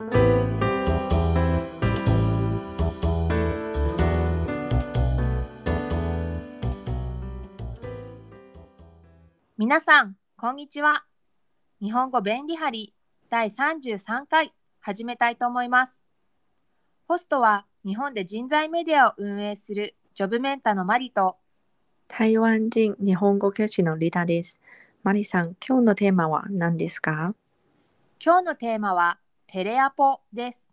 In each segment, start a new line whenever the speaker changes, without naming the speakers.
皆さん、こんにちは。日本語便利貼り第33回始めたいと思います。ホストは日本で人材メディアを運営するジョブメンタのマリと
台湾人日本語教師のリタです。マリさん、今日のテーマは何ですか？
今日のテーマはテレアポです。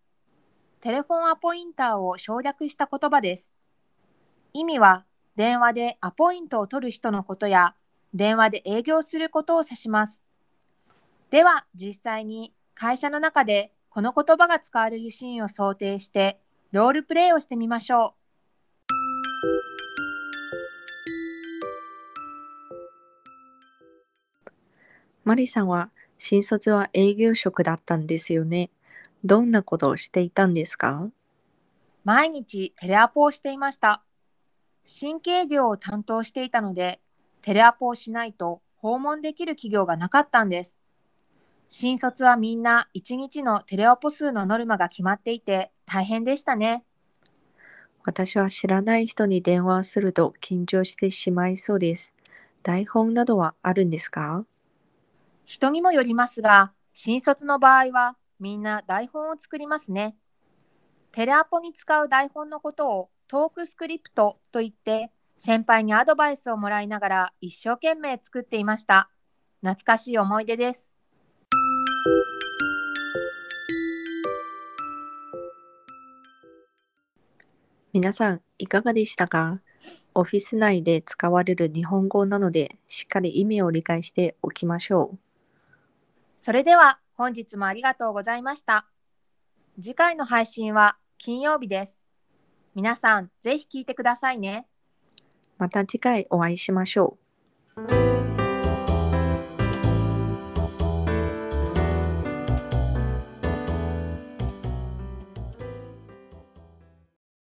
テレフォンアポインターを省略した言葉です。意味は電話でアポイントを取る人のことや電話で営業することを指します。では実際に会社の中でこの言葉が使われるシーンを想定してロールプレイをしてみましょう。
マリさんは新卒は営業職だったんですよね。どんなことをしていたんですか？
毎日テレアポをしていました。新規営業を担当していたので、テレアポをしないと訪問できる企業がなかったんです。新卒はみんな1日のテレアポ数のノルマが決まっていて大変でしたね。
私は知らない人に電話すると緊張してしまいそうです。台本などはあるんですか？
人にもよりますが、新卒の場合はみんな台本を作りますね。テレアポに使う台本のことをトークスクリプトと言って先輩にアドバイスをもらいながら一生懸命作っていました。懐かしい思い出です。
皆さんいかがでしたか？オフィス内で使われる日本語なのでしっかり意味を理解しておきましょう。
それでは本日もありがとうございました。次回の配信は金曜日です。皆さんぜひ聞いてくださいね。
また次回お会いしましょう。